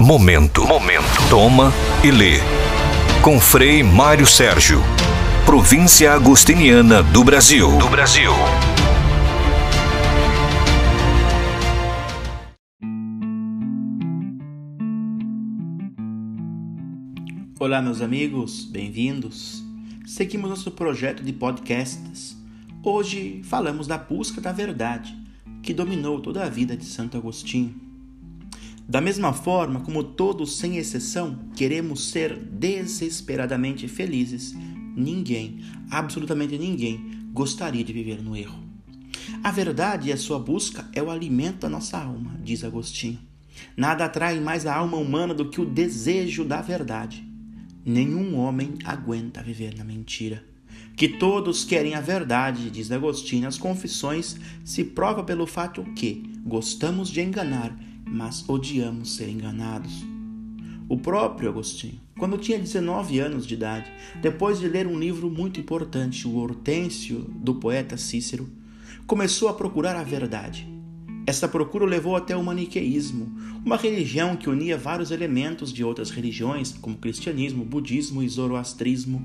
Momento. Momento. Toma e lê. Com Frei Mário Sérgio. Província Agostiniana do Brasil. Do Brasil. Olá, meus amigos, bem-vindos. Seguimos nosso projeto de podcasts. Hoje falamos da busca da verdade, que dominou toda a vida de Santo Agostinho. Da mesma forma como todos, sem exceção, queremos ser desesperadamente felizes, ninguém, absolutamente ninguém, gostaria de viver no erro. A verdade e a sua busca é o alimento da nossa alma, diz Agostinho. Nada atrai mais a alma humana do que o desejo da verdade. Nenhum homem aguenta viver na mentira. Que todos querem a verdade, diz Agostinho, as confissões se prova pelo fato que gostamos de enganar mas odiamos ser enganados. O próprio Agostinho, quando tinha 19 anos de idade, depois de ler um livro muito importante, o Hortêncio, do poeta Cícero, começou a procurar a verdade. Essa procura o levou até o maniqueísmo, uma religião que unia vários elementos de outras religiões, como cristianismo, budismo e zoroastrismo.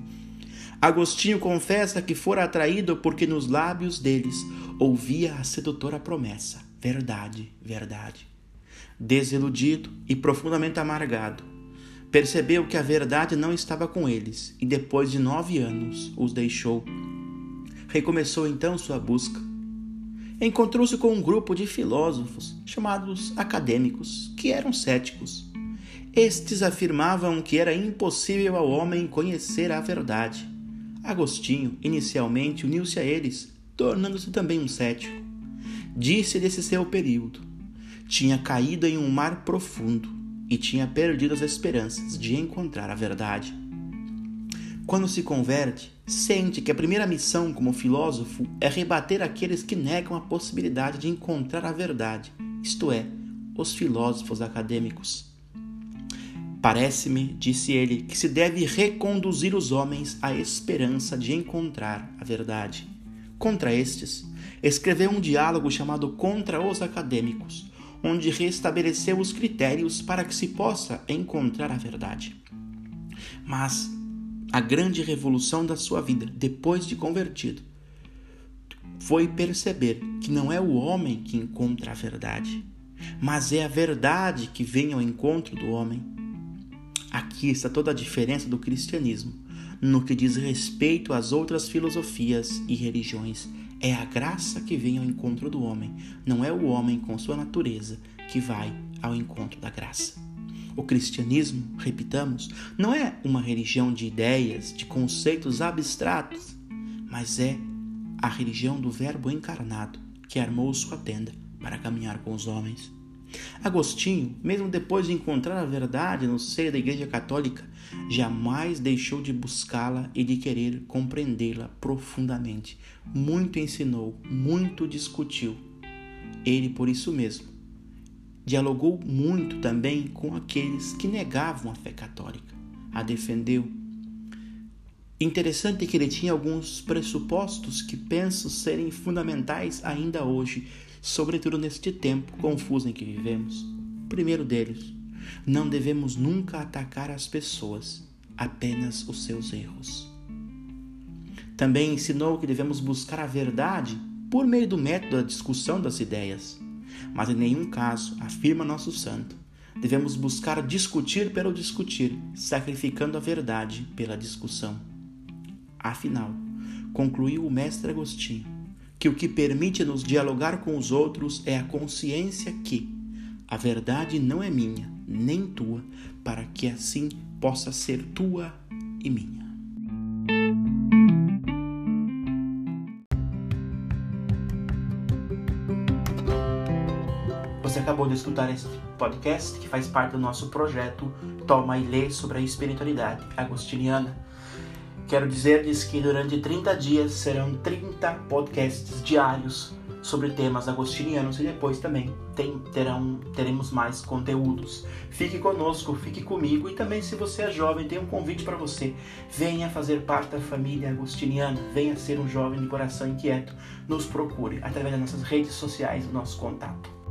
Agostinho confessa que fora atraído porque nos lábios deles ouvia a sedutora promessa: verdade, verdade desiludido e profundamente amargado. Percebeu que a verdade não estava com eles e, depois de nove anos, os deixou. Recomeçou então sua busca. Encontrou-se com um grupo de filósofos chamados acadêmicos, que eram céticos. Estes afirmavam que era impossível ao homem conhecer a verdade. Agostinho, inicialmente, uniu-se a eles, tornando-se também um cético. Disse desse seu período: tinha caído em um mar profundo e tinha perdido as esperanças de encontrar a verdade. Quando se converte, sente que a primeira missão como filósofo é rebater aqueles que negam a possibilidade de encontrar a verdade, isto é, os filósofos acadêmicos. Parece-me, disse ele, que se deve reconduzir os homens à esperança de encontrar a verdade. Contra estes, escreveu um diálogo chamado Contra os Acadêmicos, onde restabeleceu os critérios para que se possa encontrar a verdade. Mas a grande revolução da sua vida, depois de convertido, foi perceber que não é o homem que encontra a verdade, mas é a verdade que vem ao encontro do homem. Aqui está toda a diferença do cristianismo no que diz respeito às outras filosofias e religiões é a graça que vem ao encontro do homem, não é o homem com sua natureza que vai ao encontro da graça. O cristianismo, repitamos, não é uma religião de ideias, de conceitos abstratos, mas é a religião do Verbo encarnado que armou sua tenda para caminhar com os homens. Agostinho, mesmo depois de encontrar a verdade no seio da Igreja Católica, jamais deixou de buscá-la e de querer compreendê-la profundamente. Muito ensinou, muito discutiu. Ele, por isso mesmo, dialogou muito também com aqueles que negavam a fé católica, a defendeu. Interessante que ele tinha alguns pressupostos que penso serem fundamentais ainda hoje sobretudo neste tempo confuso em que vivemos. primeiro deles, não devemos nunca atacar as pessoas, apenas os seus erros. Também ensinou que devemos buscar a verdade por meio do método da discussão das ideias, mas em nenhum caso, afirma nosso santo, devemos buscar discutir pelo discutir, sacrificando a verdade pela discussão. Afinal, concluiu o mestre Agostinho, que o que permite-nos dialogar com os outros é a consciência que a verdade não é minha, nem tua, para que assim possa ser tua e minha. Você acabou de escutar este podcast que faz parte do nosso projeto Toma e Lê sobre a espiritualidade agostiniana. Quero dizer-lhes que durante 30 dias serão 30 podcasts diários sobre temas agostinianos e depois também tem, terão, teremos mais conteúdos. Fique conosco, fique comigo e também se você é jovem, tem um convite para você. Venha fazer parte da família agostiniana, venha ser um jovem de coração inquieto. Nos procure através das nossas redes sociais, nosso contato.